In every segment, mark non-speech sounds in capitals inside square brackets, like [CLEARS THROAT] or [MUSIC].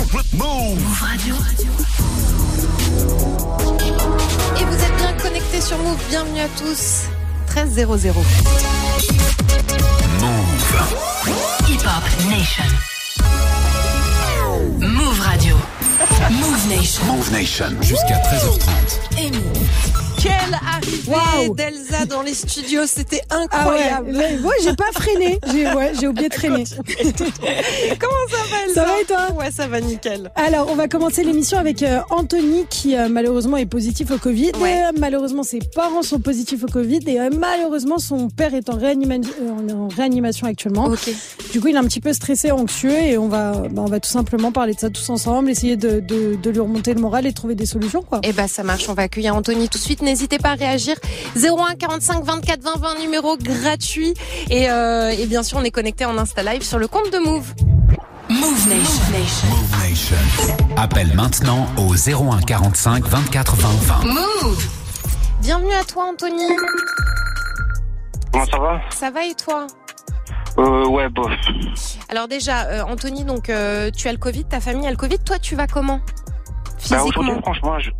Move Radio. Et vous êtes bien connectés sur Move. Bienvenue à tous. 13 00. Move. Hip Hop Nation. Move Radio. Move Nation. Move Nation. Jusqu'à 13h30. Et Move. Quelle arrivée Waouh. d'Elsa dans les studios. C'était Ah ouais, incroyable. ouais, ouais, j'ai pas freiné. J'ai ouais, oublié de freiner. [LAUGHS] Comment ça va Elsa Ça va et toi? Ouais, ça va nickel. Alors, on va commencer l'émission avec euh, Anthony qui euh, malheureusement est positif au Covid. Ouais. Euh, malheureusement, ses parents sont positifs au Covid et malheureusement, son père est en, réanima- en réanimation actuellement. Du coup, il est un petit peu stressé, anxieux et on va, bah, on va tout simplement parler de ça tous ensemble, essayer de, de, de lui remonter le moral et trouver des solutions. Quoi. Eh ben ça marche, on va accueillir Anthony tout de suite. N'hésitez pas à réagir. 01 45 24 20 20 numéro gratuit. Et, euh, et bien sûr, on est connecté en Insta Live sur le compte de Move. Move Nation. Move Nation. Appelle maintenant au 01 45 24 20 20. Move. Bienvenue à toi Anthony. Comment ça va? Ça va et toi? Euh, Ouais, bof. Alors déjà, euh, Anthony, donc euh, tu as le Covid, ta famille a le Covid. Toi, tu vas comment? Bah, aujourd'hui, franchement, je,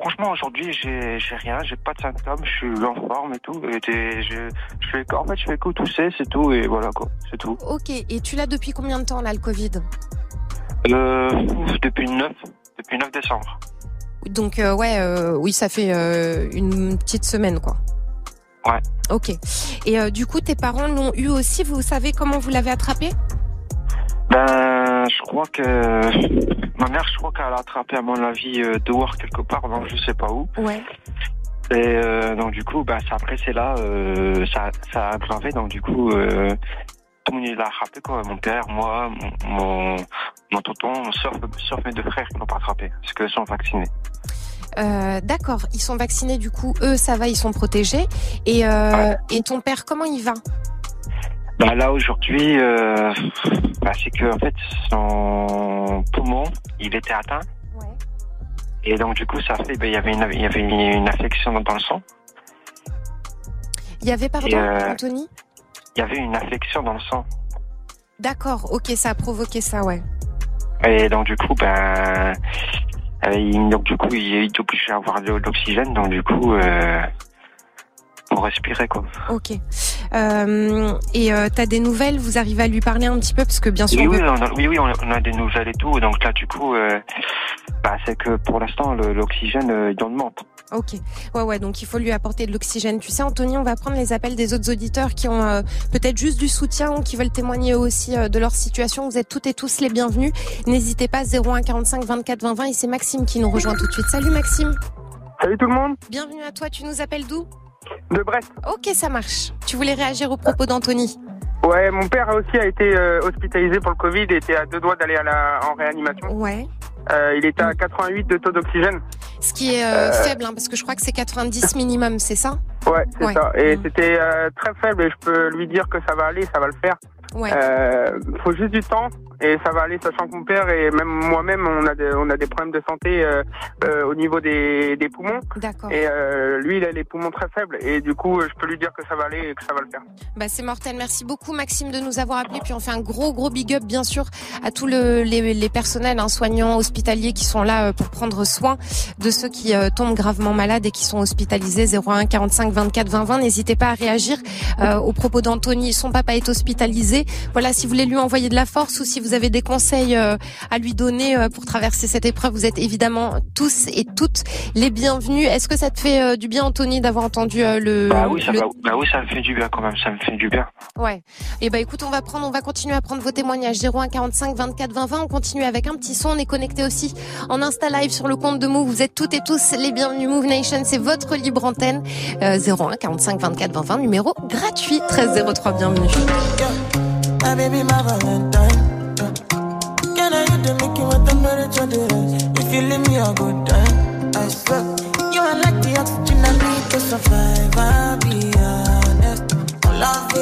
franchement, aujourd'hui, j'ai, j'ai rien, j'ai pas de symptômes, je suis en forme et tout. Et t'es- je, je fais, en fait, je fais que tousser, c'est tout, et voilà quoi, c'est tout. Ok. Et tu l'as depuis combien de temps là le Covid? Euh, depuis le 9, depuis le 9 décembre. Donc euh, ouais, euh, oui, ça fait euh, une petite semaine quoi. Ouais. Ok. Et euh, du coup, tes parents l'ont eu aussi. Vous savez comment vous l'avez attrapé? Ben, je crois que ma mère, je crois qu'elle a attrapé à mon avis euh, dehors quelque part, donc je sais pas où. Ouais. Et euh, donc du coup, bah, ça, après c'est là, euh, ça, ça a aggravé, donc du coup, euh, tout le monde l'a attrapé quoi. Mon père, moi, mon, mon, tonton, sauf, sauf mes deux frères qui l'ont pas attrapé, parce qu'ils sont vaccinés. Euh, D'accord. Ils sont vaccinés. Du coup, eux, ça va. Ils sont protégés. Et euh, Ouais. et ton père, comment il va? Bah là aujourd'hui, euh, bah, c'est que en fait son poumon, il était atteint, Ouais. et donc du coup ça fait, bah, il y avait une, il y avait une affection dans le sang. Il y avait pardon, euh, Anthony. Il y avait une affection dans le sang. D'accord. Ok, ça a provoqué ça, ouais. Et donc du coup, ben, euh, il, donc du coup, il est obligé d'avoir de l'oxygène, donc du coup, euh, pour respirer quoi. Ok. Euh, et euh, t'as des nouvelles? Vous arrivez à lui parler un petit peu? Parce que bien sûr. Oui, on oui, peut- on a, oui, oui, on a, on des nouvelles et tout. Donc là, du coup, euh, bah, c'est que pour l'instant, l'oxygène, euh, il en demande. Ok. Ouais, ouais. Donc il faut lui apporter de l'oxygène. Tu sais, Anthony, on va prendre les appels des autres auditeurs qui ont euh, peut-être juste du soutien ou qui veulent témoigner eux aussi euh, de leur situation. Vous êtes toutes et tous les bienvenus. N'hésitez pas 01 45 24 20 20 et c'est Maxime qui nous rejoint tout de suite. Salut Maxime. Salut tout le monde, Bienvenue à toi. Tu nous appelles d'où? De Brest. Ok, ça marche. Tu voulais réagir aux propos d'Anthony. Ouais, mon père aussi a été euh, hospitalisé pour le Covid et était à deux doigts d'aller à la, en réanimation. Ouais. Euh, il était à 88 de taux d'oxygène. Ce qui est euh, faible, hein, parce que je crois que c'est 90 minimum, c'est ça? Ouais, c'est Ouais. ça. Et Mm. c'était très faible et je peux lui dire que ça va aller, ça va le faire. Ouais. Euh, faut juste du temps et ça va aller, sachant que mon père et même moi-même, on a des, on a des problèmes de santé euh, euh, au niveau des, des poumons. D'accord. Et lui, il a les poumons très faibles et du coup, je peux lui dire que ça va aller et que ça va le faire. Bah, c'est mortel. Merci beaucoup, Maxime, de nous avoir appelés. Puis on fait un gros, gros big up, bien sûr, à tous le- les, les personnels, hein, soignants, hospitaliers qui sont là pour prendre soin de ceux qui tombent gravement malades et qui sont hospitalisés. 01 45 24 20 20. N'hésitez pas à réagir aux propos d'Anthony. Son papa est hospitalisé. Voilà, si vous voulez lui envoyer de la force ou si vous avez des conseils euh, à lui donner euh, pour traverser cette épreuve, vous êtes évidemment tous et toutes les bienvenus. Est-ce que ça te fait euh, du bien, Anthony, d'avoir entendu le, Bah oui, ça, le va- bah oui, ça me fait du bien quand même, ça me fait du bien. Ouais. Et bah écoute, on va prendre, on va continuer à prendre vos témoignages 01 45 24 20 20. On continue avec un petit son. On est connecté aussi en Insta Live sur le compte de Move. Vous êtes toutes et tous les bienvenus. Move Nation, c'est votre libre antenne. Euh, 01 45 24 20 20, numéro gratuit 13 03. Bienvenue. My baby, my Valentine. Can I hit the what temperature the rise? If you leave me a good time, I swear. You are like the oxygen I need to survive. I'll be honest. I'm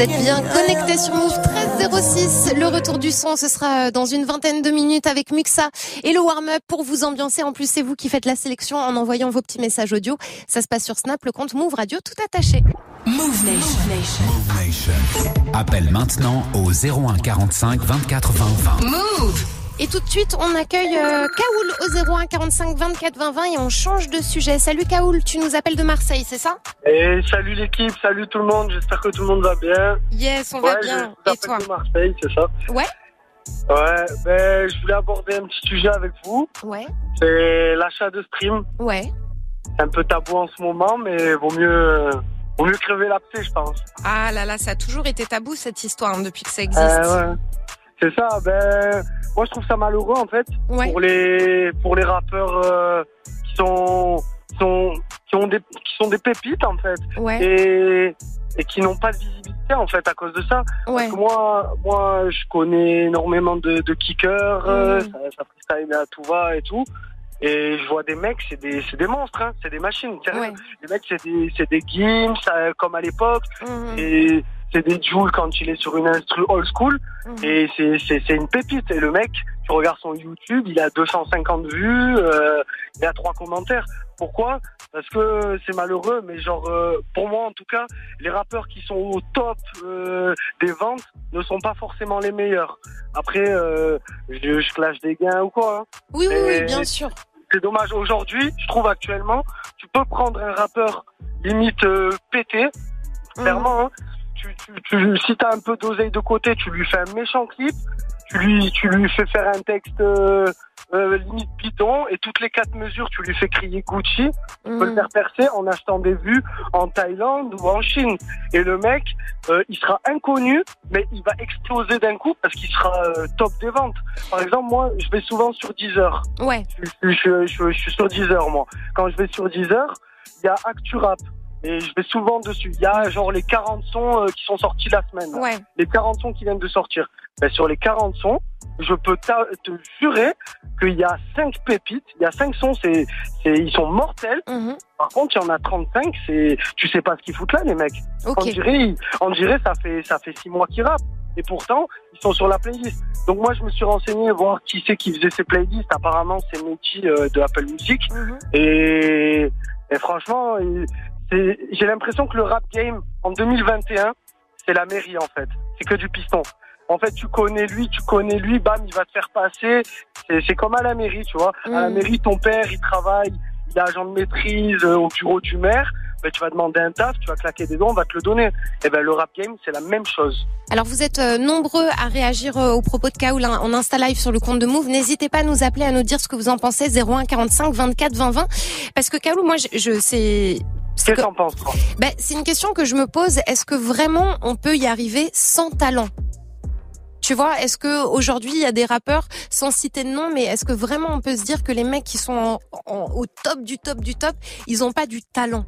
êtes bien connectés sur Move 1306. Le retour du son, ce sera dans une vingtaine de minutes avec Muxa et le warm-up pour vous ambiancer. En plus, c'est vous qui faites la sélection en envoyant vos petits messages audio. Ça se passe sur Snap, le compte Move Radio, tout attaché. Move Nation. Move Nation. Appelle maintenant au 01 45 24 20 20. Move. Et tout de suite, on accueille euh, Kaoul au 01 45 24 20 20 et on change de sujet. Salut Kaoul, tu nous appelles de Marseille, c'est ça? Et salut l'équipe, salut tout le monde, j'espère que tout le monde va bien. Yes, on ouais, va bien. je Et toi? de Marseille, c'est ça? Ouais. Ouais, ben je voulais aborder un petit sujet avec vous, Ouais, c'est l'achat de stream. ouais. C'est un peu tabou en ce moment, mais vaut mieux, vaut mieux crever l'abcès, je pense. Ah là là, ça a toujours été tabou cette histoire hein, depuis que ça existe. Euh, ouais. C'est ça, ben moi je trouve ça malheureux en fait ouais. pour les pour les rappeurs euh, qui sont qui sont qui ont des qui sont des pépites en fait ouais, et et qui n'ont pas de visibilité en fait à cause de ça. ouais. Parce que moi, moi, je connais énormément de, de kickers, euh, Mhm. ça, ça freestyle à tout va et tout. Et je vois des mecs, c'est des, c'est des monstres, hein, c'est des machines. Ouais. Les mecs, c'est des, c'est des euh, comme à l'époque. Et c'est des Jules quand il est sur une instru old school. mhm. Et c'est, une pépite. Et le mec, tu regardes son YouTube, il a 250 vues, euh, il a trois commentaires. Pourquoi? Parce que c'est malheureux, mais genre, euh, pour moi en tout cas, les rappeurs qui sont au top euh, des ventes ne sont pas forcément les meilleurs. Après, je, je clash des gains ou quoi. hein. Oui, oui, bien sûr. C'est dommage. Aujourd'hui, je trouve actuellement, tu peux prendre un rappeur limite pété, clairement. hein. Tu, tu, tu, si t'as un peu d'oseille de côté, tu lui fais un méchant clip, tu lui, tu lui fais faire un texte euh, euh, limite bidon, et toutes les quatre mesures, tu lui fais crier Gucci. Tu peux le Mhm. faire percer en achetant des vues en Thaïlande ou en Chine. Et le mec, euh, il sera inconnu, mais il va exploser d'un coup parce qu'il sera top des ventes. Par exemple, moi, je vais souvent sur Deezer. Ouais, Je, je, je, je suis sur Deezer, moi. Quand je vais sur Deezer, il y a ActuRap. Et je vais souvent dessus. Il y a genre les 40 sons euh, qui sont sortis la semaine. ouais. Les 40 sons qui viennent de sortir. Ben, sur les 40 sons, je peux te jurer qu'il y a 5 pépites. Il y a 5 sons, c'est, c'est, ils sont mortels. mhm. Par contre, il y en a 35, c'est, tu sais pas ce qu'ils foutent là, les mecs. On Ok. dirait, on dirait, ça fait, ça fait 6 mois qu'ils rappent. Et pourtant, ils sont sur la playlist. Donc moi, je me suis renseigné voir qui c'est qui faisait ces playlists. Apparemment, c'est Mehdi euh, de Apple Music. Mhm. Et, et franchement, j'ai l'impression que le rap game en 2021, c'est la mairie en fait. C'est que du piston. En fait, tu connais lui, tu connais lui, bam, il va te faire passer. C'est c'est comme à la mairie, tu vois. À la Mhm. mairie, ton père, il travaille, il est agent de maîtrise euh, au bureau du maire. Ben, tu vas demander un taf, tu vas claquer des dents, on va te le donner. Et ben le rap game, c'est la même chose. Alors vous êtes euh, nombreux à réagir euh, aux propos de Kaoul hein, en Insta Live sur le compte de Move. N'hésitez pas à nous appeler, à nous dire ce que vous en pensez. 01 45 24 20 20. Parce que Kaoul, moi, je, je c'est Qu'est-ce que- t'en penses, toi ben, c'est une question que je me pose. Est-ce que vraiment on peut y arriver sans talent? Tu vois, est-ce que aujourd'hui il y a des rappeurs sans citer de nom, mais est-ce que vraiment on peut se dire que les mecs qui sont en- en- au top du top du top, ils ont pas du talent?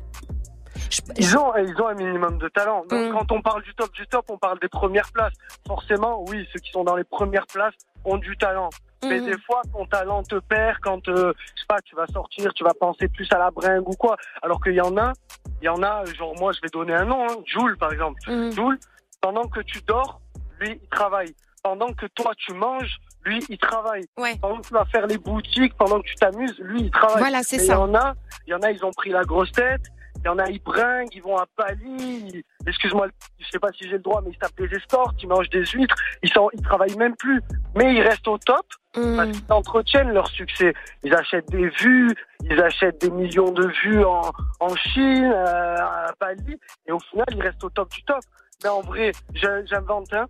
Je- Ils ont, ils ont un minimum de talent. Donc, Mm. quand on parle du top du top, on parle des premières places. Forcément, oui, ceux qui sont dans les premières places ont du talent. Mais Mhm. des fois, ton talent te perd quand, euh, je sais pas, tu vas sortir, tu vas penser plus à la bringue ou quoi. Alors qu'il y en a, il y en a, genre moi, je vais donner un nom, hein, Jules par exemple. Mhm. Jules, pendant que tu dors, lui, il travaille. Pendant que toi, tu manges, lui, il travaille. Ouais. Pendant que tu vas faire les boutiques, pendant que tu t'amuses, lui, il travaille. Voilà, c'est Mais Il y ça. en a, il y en a, ils ont pris la grosse tête. Il y en a, ils bringuent, ils vont à ils- Excuse-moi, je sais pas si j'ai le droit, mais ils tapent des escortes, ils mangent des huîtres. Ils sont, ils travaillent même plus. Mais ils restent au top parce Mhm. qu'ils entretiennent leur succès. Ils achètent des vues, ils achètent des millions de vues en, en Chine, euh, à Bali. Et au final, ils restent au top du top. Mais en vrai, j'invente, hein.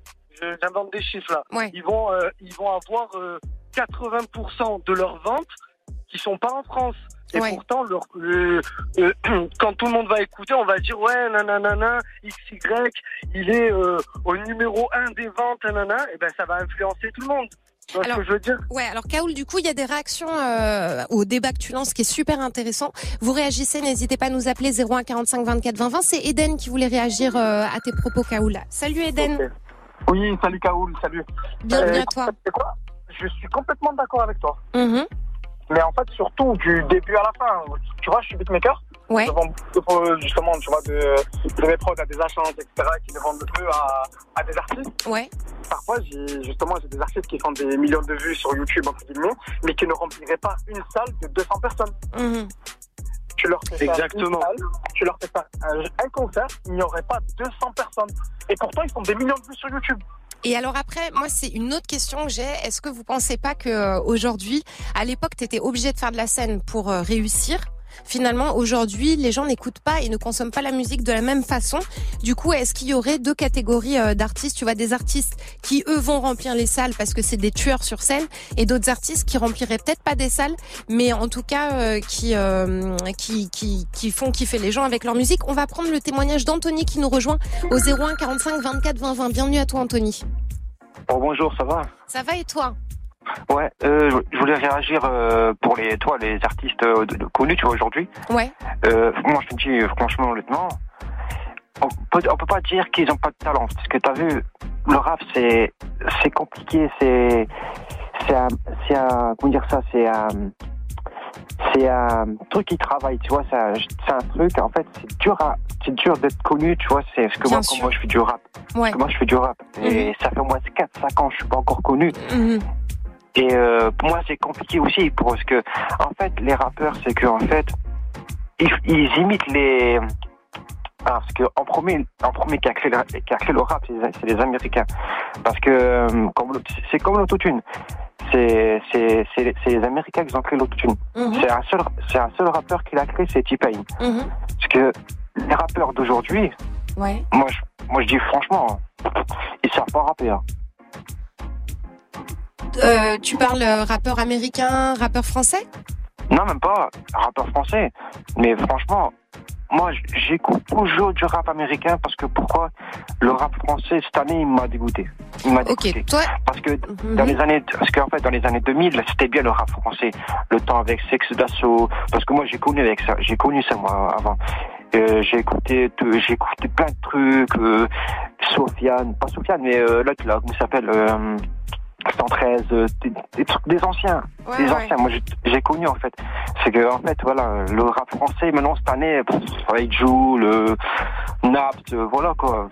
J'invente des chiffres là. Ouais. Ils vont, euh, ils vont avoir euh, 80% de leurs ventes qui sont pas en France. Et Ouais. pourtant, le- euh, [CLEARS THROAT] quand tout le monde va écouter, on va dire ouais, nanana, XY, il est euh, au numéro 1 des ventes, nanana, et ben ça va influencer tout le monde. Alors- ce que je veux dire? Ouais, alors Kaoul, du coup, il y a des réactions euh, au débat que tu lances qui est super intéressant. Vous réagissez, n'hésitez pas à nous appeler 01 45 24 20 20. C'est Eden qui voulait réagir euh, à tes propos, Kaoul. Salut Eden. Oui, salut Kaoul, salut. bienvenue Euh, à toi. C'est quoi? Je suis complètement d'accord avec toi. Mhm. Mais en fait, surtout du début à la fin. Tu vois, je suis beatmaker. Ouais. Je vends beaucoup, de- justement, tu vois, de, de mes prods à des agences, etc., qui les vendent à, à des artistes. Ouais. Parfois, j'ai, justement, j'ai des artistes qui font des millions de vues sur YouTube, entre guillemets, mais qui ne rempliraient pas une salle de 200 personnes. Mhm. Tu leur fais Exactement. une salle, tu leur fais faire un, un concert, il n'y aurait pas 200 personnes. Et pourtant, ils font des millions de vues sur YouTube. Et alors après, moi, c'est une autre question que j'ai. Est-ce que vous pensez pas que euh, aujourd'hui, à l'époque, tu étais obligé de faire de la scène pour euh, réussir Finalement, aujourd'hui, les gens n'écoutent pas et ne consomment pas la musique de la même façon. Du coup, est-ce qu'il y aurait deux catégories euh, d'artistes? Tu vois, des artistes qui, eux, vont remplir les salles parce que c'est des tueurs sur scène, et d'autres artistes qui rempliraient peut-être pas des salles, mais en tout cas euh, qui, euh, qui, qui, qui font kiffer les gens avec leur musique. On va prendre le témoignage d'Anthony qui nous rejoint au 01 45 24 20 20. Bienvenue à toi, Anthony. Bon, bonjour, ça va? Ça va et toi? Ouais, euh, je voulais réagir euh, pour les, toi, les artistes euh, de- de- connus, tu vois, aujourd'hui. Ouais. Moi, je te dis, franchement, honnêtement, on peut, on peut pas dire qu'ils ont pas de talent, parce que t'as vu, le rap, c'est, c'est compliqué, c'est, c'est un, c'est un, comment dire ça, c'est un, c'est un truc qui travaille, tu vois, c'est un, c'est un truc, en fait, c'est dur à, c'est dur d'être connu, tu vois, c'est ce que Bien moi, quand moi, je fais du rap. Ouais. Parce que moi, je fais du rap. Et ça fait au moins 4-5 ans, je suis pas encore connu. Mhm. Et euh, pour moi, c'est compliqué aussi parce que, en fait, les rappeurs, c'est que en fait, ils, ils imitent les. Ah, parce que en premier, en premier qui a créé le, qui a créé le rap, c'est les- Américains. Parce que euh, c'est comme l'autotune. C'est c'est c'est les- Américains qui ont créé l'autotune. Mhm. C'est un seul c'est un seul rappeur qui l'a créé, c'est T-Pain. Mhm. Parce que les rappeurs d'aujourd'hui, Ouais. moi je moi je dis franchement, ils savent pas rapper. hein. Euh, tu parles euh, rappeur américain, rappeur français? Non, même pas rappeur français. Mais franchement, moi, j'écoute toujours du rap américain parce que pourquoi Le rap français, cette année, il m'a dégoûté. Il m'a dégoûté. Toi. Parce que Mhm. dans les années, parce qu'en fait, dans les années 2000, c'était bien le rap français. Le temps avec Sex d'assaut. Parce que moi, j'ai connu avec ça. J'ai connu ça, moi, avant. Euh, j'ai écouté, j'ai écouté plein de trucs. Euh, Sofiane, pas Sofiane, mais euh, l'autre là, comment il s'appelle 113, euh, des, des trucs des anciens, Ouais, des ouais. anciens. Moi, j'ai- connu en fait. C'est que en fait, voilà, le rap français maintenant cette année, Joule, euh, Napt, euh, voilà quoi.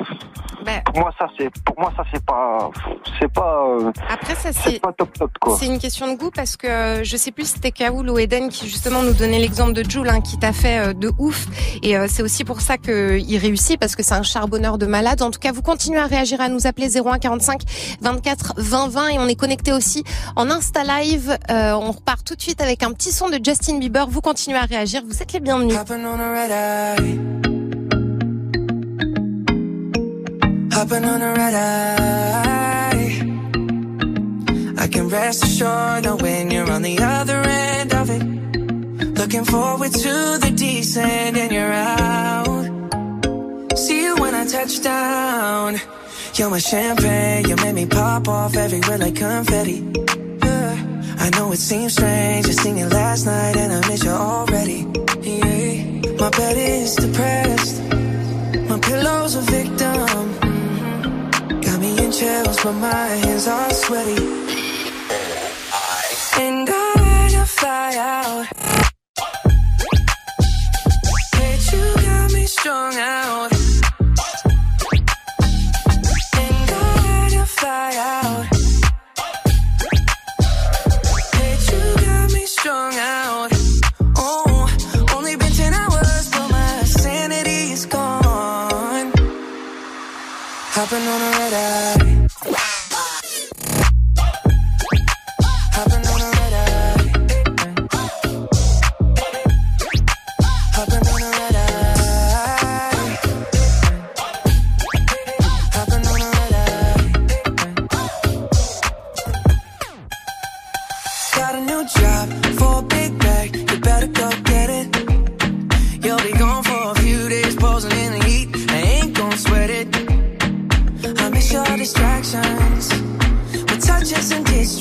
Ben, Pour moi, ça c'est, pour moi, ça c'est pas, c'est pas, euh, après, ça, c'est pas top top quoi. C'est une question de goût parce que je sais plus si c'était Kaoul ou Eden qui justement nous donnait l'exemple de Jules hein, qui t'a fait de ouf et c'est aussi pour ça qu'il réussit parce que c'est un charbonneur de malade. En tout cas, vous continuez à réagir à nous appeler 01 45 24 20 20 et on est connecté aussi en Insta Live. Euh, on repart tout de suite avec un petit son de Justin Bieber. Vous continuez à réagir. Vous êtes les bienvenus. Hopping on a red eye. On. I can rest assured knowing you're on the other end of it. Looking forward to the descent and you're out. See you when I touch down. You're my champagne, you make me pop off everywhere like confetti. Yeah. I know it seems strange, I seen you last night and I miss you already. Yeah. My bed is depressed, my pillow's a victim. Mhm. Got me in chills, but my hands are sweaty. And I to fly out. But you got me strung out.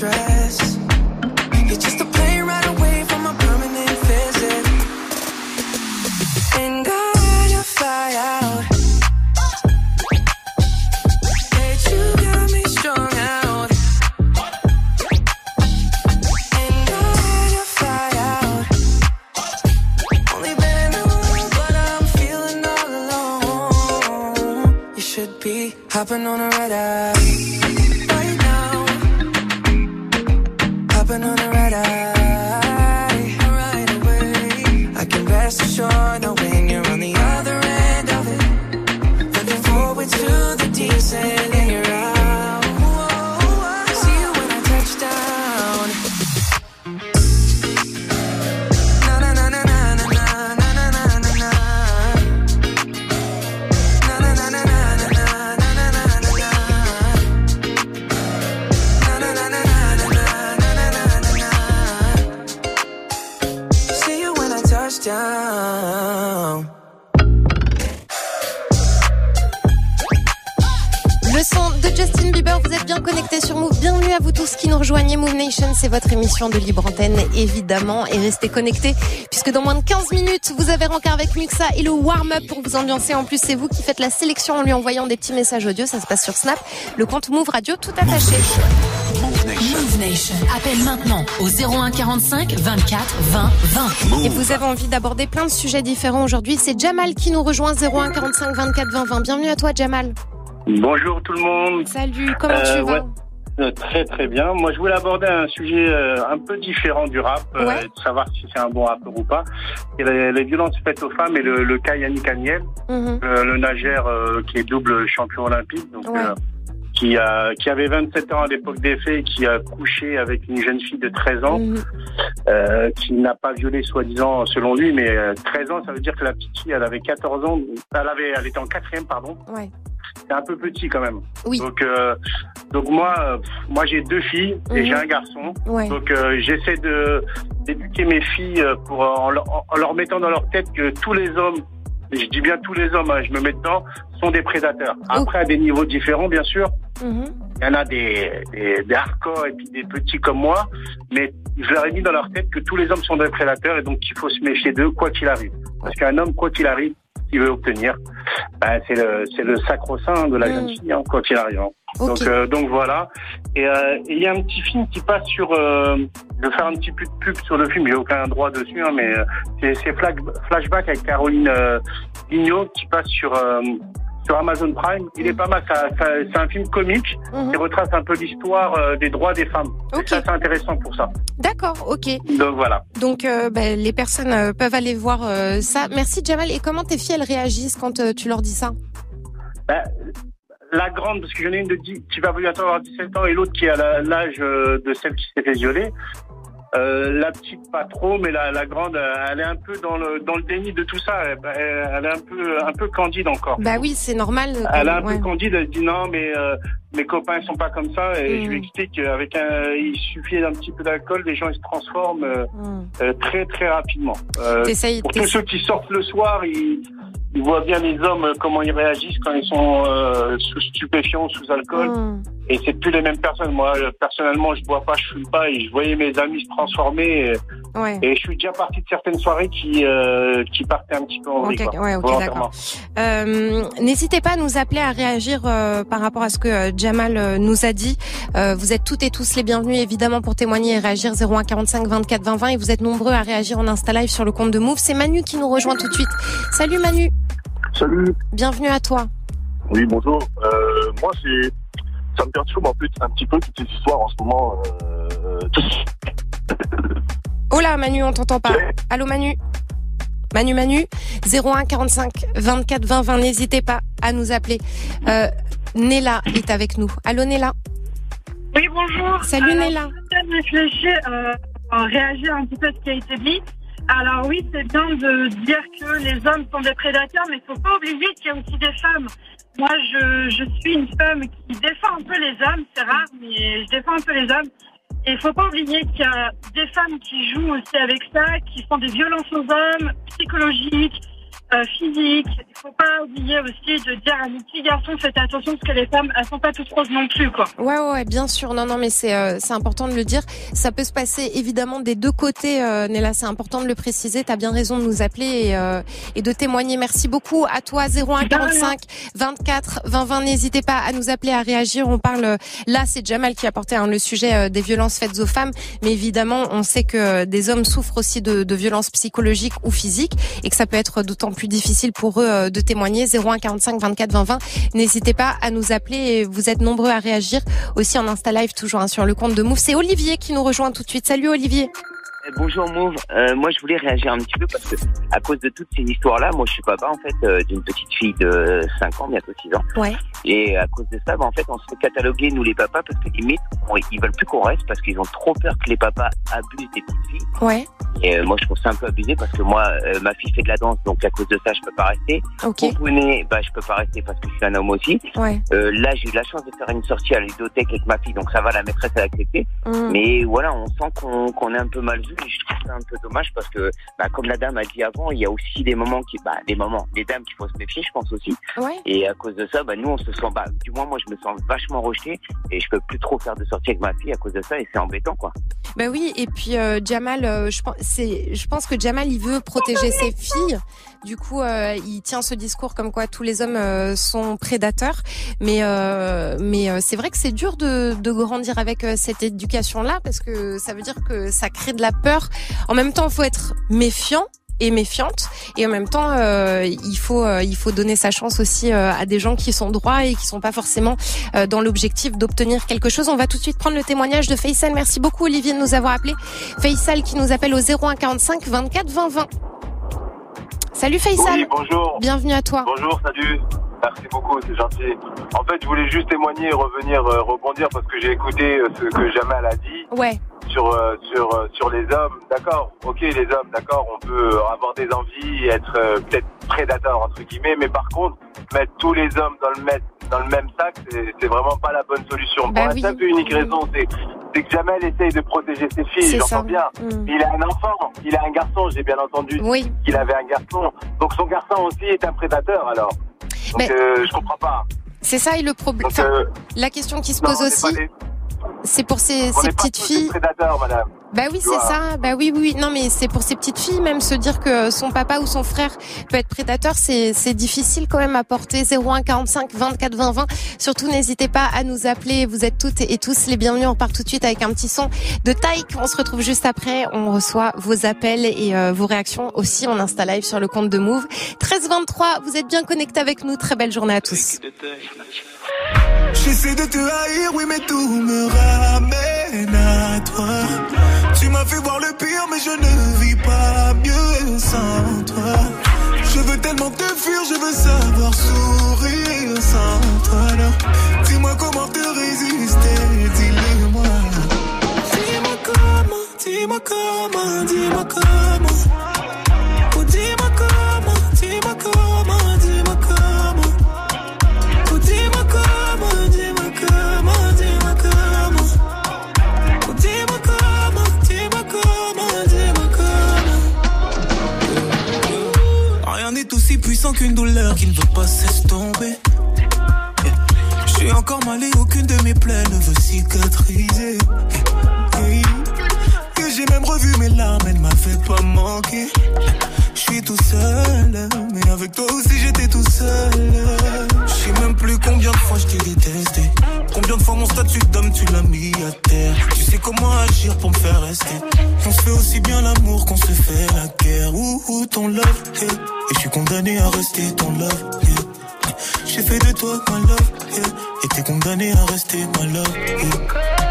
And à vous tous qui nous rejoignez. Move Nation, c'est votre émission de libre antenne, évidemment. Et restez connectés, puisque dans moins de 15 minutes, vous avez rencard avec Muxa et le warm-up pour vous ambiancer. En plus, c'est vous qui faites la sélection en lui envoyant des petits messages audio. Ça se passe sur Snap. Le compte Move Radio tout attaché. Move Nation. Appelle maintenant au 01 45 24 20 20. Et vous avez envie d'aborder plein de sujets différents aujourd'hui. C'est Jamal qui nous rejoint 01 45 24 20 20. Bienvenue à toi, Jamal. Bonjour tout le monde. Salut, comment Euh, tu vas ouais. Euh, Très très bien. Moi je voulais aborder un sujet euh, un peu différent du rap, euh, Ouais. de savoir si c'est un bon rappeur ou pas. Les, les violences faites aux femmes et le, le cas Yannick Agnel, Mhm. le nageur euh, qui est double champion olympique, donc Ouais. euh, qui a qui avait 27 ans à l'époque des faits, et qui a couché avec une jeune fille de 13 ans, Mhm. euh, qui n'a pas violé soi-disant selon lui, mais euh, 13 ans, ça veut dire que la petite fille, elle avait 14 ans, elle avait, elle était en quatrième, pardon. Ouais. C'est un peu petit quand même. Oui. Donc, euh, donc moi, euh, moi j'ai deux filles et Mhm. j'ai un garçon. Ouais. Donc euh, j'essaie de d'éduquer mes filles pour en, leur- en leur mettant dans leur tête que tous les hommes, et je dis bien tous les hommes, hein, je me mets dedans, sont des prédateurs. Après à des niveaux différents bien sûr. Mhm. Il y en a des, des, des hardcore et puis des petits comme moi, mais je leur ai mis dans leur tête que tous les hommes sont des prédateurs et donc qu'il faut se méfier d'eux quoi qu'il arrive. Parce qu'un homme, quoi qu'il arrive, qu'il veut obtenir, ben, c'est le, c'est le sacro-saint de la Mm. jeune fille, hein, quoi qu'il arrive. hein. Donc, euh, donc voilà. Et euh, et il y a un petit film qui passe sur. Euh, je vais faire un petit peu de pub sur le film. J'ai aucun droit dessus, hein, mais c'est, c'est Flash- Flashback avec Caroline Vigneault qui passe sur. Sur Amazon Prime, il est pas mal. C'est un film comique Mhm. qui retrace un peu l'histoire euh, des droits des femmes. Et Ok. ça, c'est intéressant pour ça. D'accord, ok. Donc voilà. Donc euh, ben, les personnes euh, peuvent aller voir euh, ça. Merci Jamal. Et comment tes filles elles réagissent quand tu leur dis ça? Ben, la grande, parce que j'en ai une de 10, qui va bientôt avoir 17 ans et l'autre qui est à la- l'âge de celle qui s'est fait violer. Euh, la petite pas trop, mais la, la grande, euh, elle est un peu dans le dans le déni de tout ça. Elle, elle est un peu un peu candide encore. Bah oui, c'est normal. euh, Elle est un ouais. peu candide, elle dit non, mais euh, mes copains ils sont pas comme ça. Et Mm. je lui explique qu'avec un, il suffit d'un petit peu d'alcool, les gens ils se transforment euh, Mm. euh, très très rapidement. Euh, pour tous ceux qui sortent le soir, ils, ils voient bien les hommes euh, comment ils réagissent quand ils sont euh, sous stupéfiants, sous alcool. Mm. Et c'est plus les mêmes personnes. Moi, euh, personnellement, je bois pas, je fume pas, et je voyais mes amis se transformer. Et, Ouais. et je suis déjà parti de certaines soirées qui euh, qui partaient un petit peu en vrille. Ok, quoi, ouais, ok, volontairement. Euh, N'hésitez pas à nous appeler, à réagir euh, par rapport à ce que Jamal nous a dit. Euh, vous êtes toutes et tous les bienvenus, évidemment, pour témoigner et réagir 01 45 24 20 20. Et vous êtes nombreux à réagir en Insta Live sur le compte de Move. C'est Manu qui nous rejoint tout de suite. Salut Manu, Salut. bienvenue à toi. Oui, bonjour. Euh, moi, c'est, ça me perturbe en plus un petit peu toutes ces histoires en ce moment. Euh, Oh là, Manu, on t'entend pas. Allô Manu Manu, Manu, 01 45 24 20 20. N'hésitez pas à nous appeler. Euh, Nella est avec nous. Allô Nella Oui, bonjour. Salut, Alors, Nella. Je vais réfléchir, euh, réagir un petit peu à ce qui a été dit. Alors oui, c'est bien de dire que les hommes sont des prédateurs, mais il faut pas oublier qu'il y a aussi des femmes. Moi, je, je suis une femme qui défend un peu les hommes, c'est rare, mais je défends un peu les hommes. Et il faut pas oublier qu'il y a des femmes qui jouent aussi avec ça, qui font des violences aux hommes, psychologiques, euh, physiques. Il faut pas oublier aussi de dire à nos petits garçons, faites attention parce que les femmes, elles sont pas toutes roses non plus, quoi. Ouais, ouais, bien sûr. Non, non, mais c'est euh, c'est important de le dire. Ça peut se passer évidemment des deux côtés, euh, Nella. C'est important de le préciser. T'as bien raison de nous appeler et, euh, et de témoigner. Merci beaucoup à toi. 01 45 24 20 20. N'hésitez pas à nous appeler, à réagir. On parle euh, là, c'est Jamal qui a porté hein, le sujet euh, des violences faites aux femmes, mais évidemment, on sait que euh, des hommes souffrent aussi de, de violences psychologiques ou physiques et que ça peut être d'autant plus difficile pour eux euh, de témoigner. 01 45 24 20 20. N'hésitez pas à nous appeler et vous êtes nombreux à réagir aussi en Insta Live toujours hein, sur le compte de Move. C'est Olivier qui nous rejoint tout de suite. Salut Olivier. Bonjour Mauve, Euh, moi je voulais réagir un petit peu parce que à cause de toutes ces histoires-là, moi je suis papa en fait euh, d'une petite fille de 5 ans, bientôt 6 ans. Ouais. Et à cause de ça, bah, en fait on se fait cataloguer nous les papas parce que limite on- ils veulent plus qu'on reste parce qu'ils ont trop peur que les papas abusent des petites filles. Ouais. Et euh, moi je trouve ça un peu abusé parce que moi euh, ma fille fait de la danse donc à cause de ça je peux pas rester. Ok. Componer, bah je peux pas rester parce que je suis un homme aussi. Ouais. Euh, là j'ai eu la chance de faire une sortie à la ludothèque avec ma fille donc ça va la maîtresse a accepté. Mm. Mais voilà, on sent qu'on qu'on est un peu mal vu et je trouve ça un peu dommage parce que, bah, comme la dame a dit avant, il y a aussi des moments qui, bah, des moments, des dames qu'il faut se méfier, je pense aussi. Ouais. Et à cause de ça, bah, nous, on se sent, bah, du moins, moi, je me sens vachement rejeté et je peux plus trop faire de sorties avec ma fille à cause de ça et c'est embêtant, quoi. Bah oui, et puis euh, Jamal, euh, je pense, je pense que Jamal, il veut protéger ses filles. Du coup, euh, il tient ce discours comme quoi tous les hommes sont prédateurs. Mais, mais c'est vrai que c'est dur de, de grandir avec cette éducation-là parce que ça veut dire que ça crée de la peur. En même temps, il faut être méfiant et méfiante et en même temps euh, il faut euh, il faut donner sa chance aussi euh, à des gens qui sont droits et qui sont pas forcément dans l'objectif d'obtenir quelque chose. On va tout de suite prendre le témoignage de Faisal. Merci beaucoup Olivier de nous avoir appelé. Faisal qui nous appelle au 01 45 24 20 20. Salut Faisal. Oui, bonjour. Bienvenue à toi. Bonjour, salut. Merci beaucoup, c'est gentil. En fait, je voulais juste témoigner et revenir, rebondir parce que j'ai écouté ce que Jamal a dit Ouais. Sur euh, sur euh, sur les hommes. D'accord, ok, les hommes, d'accord, on peut avoir des envies, être euh, peut-être prédateur entre guillemets, mais par contre, mettre tous les hommes dans le mettre dans le même sac, c'est vraiment pas la bonne solution. Bah Pour la simple et unique raison, c'est c'est que Jamal essaye de protéger ses filles, j'entends bien. Mm. Il a un enfant, il a un garçon, j'ai bien entendu Oui. qu'il avait un garçon. Donc son garçon aussi est un prédateur alors. Donc Mais- euh, je comprends pas. C'est ça et le problème. Euh, la question qui se non, pose aussi, des- c'est pour ces, ces petites filles. prédateurs, madame. Bah oui, c'est ça. Bah oui, oui, oui. Non, mais c'est pour ces petites filles, même se dire que son papa ou son frère peut être prédateur, c'est c'est difficile quand même à porter. 01 45 24 20 20. Surtout, n'hésitez pas à nous appeler. Vous êtes toutes et tous les bienvenus. On part tout de suite avec un petit son de Taïk. On se retrouve juste après. On reçoit vos appels et euh, vos réactions aussi. On Insta live sur le compte de Move. 13 23. Vous êtes bien connectés avec nous. Très belle journée à tous. J'essaie de te haïr, oui, mais tout me ramène à toi. Tu m'as fait voir le pire, mais je ne vis pas mieux sans toi. Je veux tellement te fuir, je veux savoir sourire sans toi. Dis-moi comment te résister, dis-le-moi. Dis-moi comment, dis-moi comment, dis-moi comment. Rester ton love, yeah. J'ai fait de toi ma love, yeah. Et t'es condamné à rester ma love, yeah.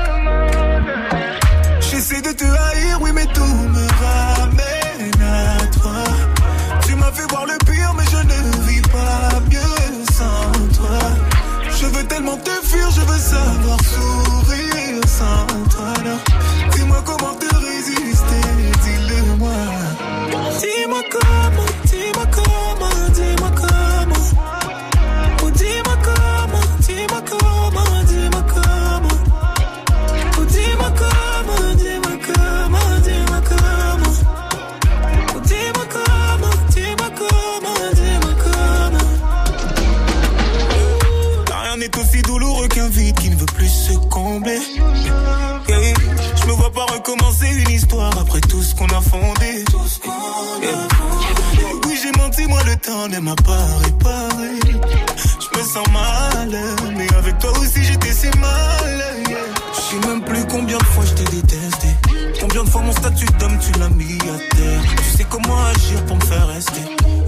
Statut d'homme tu l'as mis à terre. Tu sais comment agir pour me faire rester.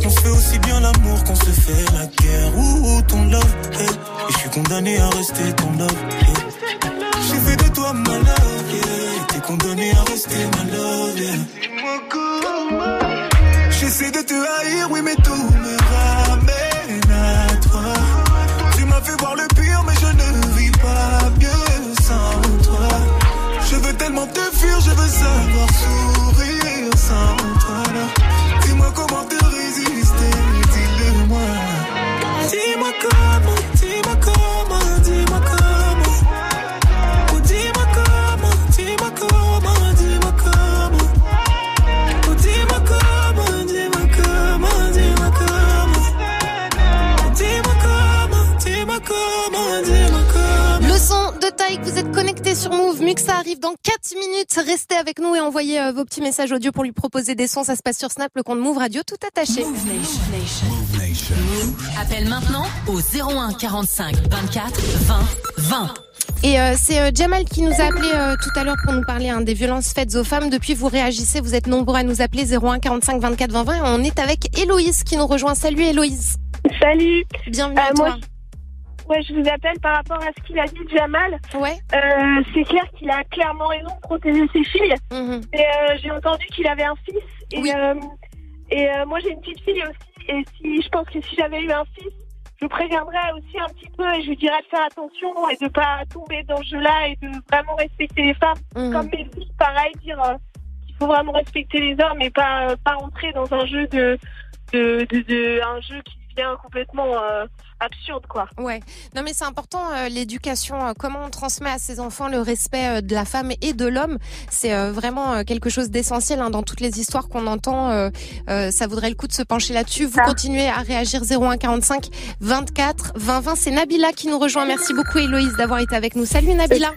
On se fait aussi bien l'amour qu'on se fait la guerre. Ouh, ton love, hey. Et je suis condamné à rester ton love. J'ai fait de toi ma love, yeah. T'es condamné à rester ma love, yeah. J'essaie de te haïr, oui, mais tout me ramène à toi. Tu m'as fait voir le savoir sourire sur Move. Muxa arrive dans 4 minutes. Restez avec nous et envoyez euh, vos petits messages audio pour lui proposer des sons. Ça se passe sur Snap, le compte Move Radio, tout attaché. Appelle maintenant au 01 45 24 20 20. Et euh, c'est euh, Jamal qui nous a appelé euh, tout à l'heure pour nous parler hein, des violences faites aux femmes. Depuis, vous réagissez, vous êtes nombreux à nous appeler 01 45 24 20 20. Et on est avec Héloïse qui nous rejoint. Salut Héloïse. Salut. Bienvenue à Euh, moi, toi. Ouais, je vous appelle par rapport à ce qu'il a dit Jamal. Ouais. Euh, c'est clair qu'il a clairement raison de protéger ses filles. Mhm. Et euh, j'ai entendu qu'il avait un fils. Et, euh, et moi, j'ai une petite fille aussi. Et si je pense que si j'avais eu un fils, je préviendrais aussi un petit peu et je lui dirais de faire attention et de pas tomber dans ce jeu-là et de vraiment respecter les femmes. Mhm. Comme mes filles, pareil, dire qu'il faut vraiment respecter les hommes et pas pas rentrer dans un jeu de de, de, de- un jeu qui devient complètement absurde, quoi. Ouais. Non mais c'est important euh, l'éducation. euh, comment on transmet à ses enfants le respect euh, de la femme et de l'homme. C'est vraiment quelque chose d'essentiel hein, dans toutes les histoires qu'on entend. ça vaudrait le coup de se pencher là-dessus. Vous continuez à réagir 01 45 24 20 20. C'est Nabila qui nous rejoint. Merci beaucoup Héloïse d'avoir été avec nous. Salut Nabila.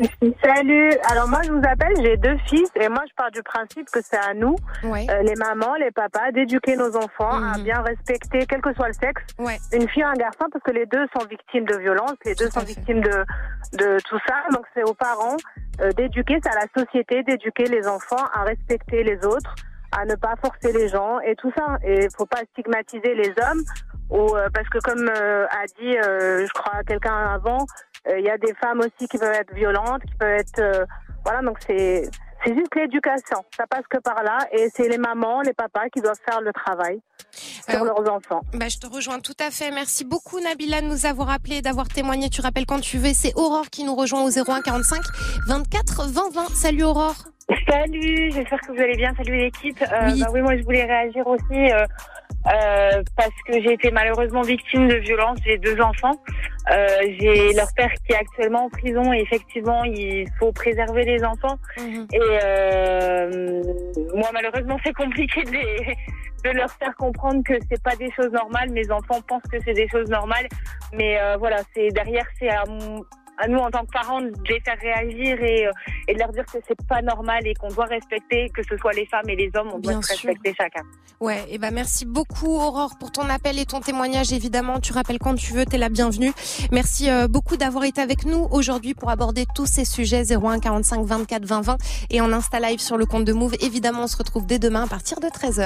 Salut. Alors moi je vous appelle, j'ai deux fils et moi je pars du principe que c'est à nous, Ouais. les mamans, les papas, d'éduquer nos enfants à bien respecter, quel que soit le sexe, Ouais. une fille un garçon, parce que les deux sont victimes de violence, les deux sont victimes de de tout ça. Donc c'est aux parents euh, d'éduquer, c'est à la société d'éduquer les enfants à respecter les autres, à ne pas forcer les gens et tout ça. Et faut pas stigmatiser les hommes ou euh, parce que comme euh, a dit, je crois quelqu'un avant, il y a des femmes aussi qui peuvent être violentes, qui peuvent être voilà donc c'est c'est juste l'éducation, ça passe que par là et c'est les mamans, les papas qui doivent faire le travail sur Euh, leurs enfants. Bah, je te rejoins tout à fait. Merci beaucoup Nabila de nous avoir appelé, d'avoir témoigné. Tu rappelles quand tu veux. C'est Aurore qui nous rejoint au 01 45 24 20 20. Salut Aurore. Salut, j'espère que vous allez bien. Salut l'équipe. Euh, bah oui, moi je voulais réagir aussi euh, euh, parce que j'ai été malheureusement victime de violences. J'ai deux enfants. Euh, j'ai leur père qui est actuellement en prison et effectivement il faut préserver les enfants. Et euh, moi malheureusement [LAUGHS] c'est compliqué de, les- de leur faire comprendre que c'est pas des choses normales. Mes enfants pensent que c'est des choses normales, mais euh, voilà, c'est derrière c'est à, mon- à nous en tant que parents de les faire réagir et, euh, et de leur dire que c'est pas normal et qu'on doit respecter, que ce soit les femmes et les hommes, on doit Bien se sûr. respecter chacun. Ouais, et ben merci beaucoup Aurore pour ton appel et ton témoignage. Évidemment, tu rappelles quand tu veux, t'es la bienvenue. Merci euh, beaucoup d'avoir été avec nous aujourd'hui pour aborder tous ces sujets 01 45 24 20 20 et en Insta Live sur le compte de Move. Évidemment, on se retrouve dès demain à partir de 13h.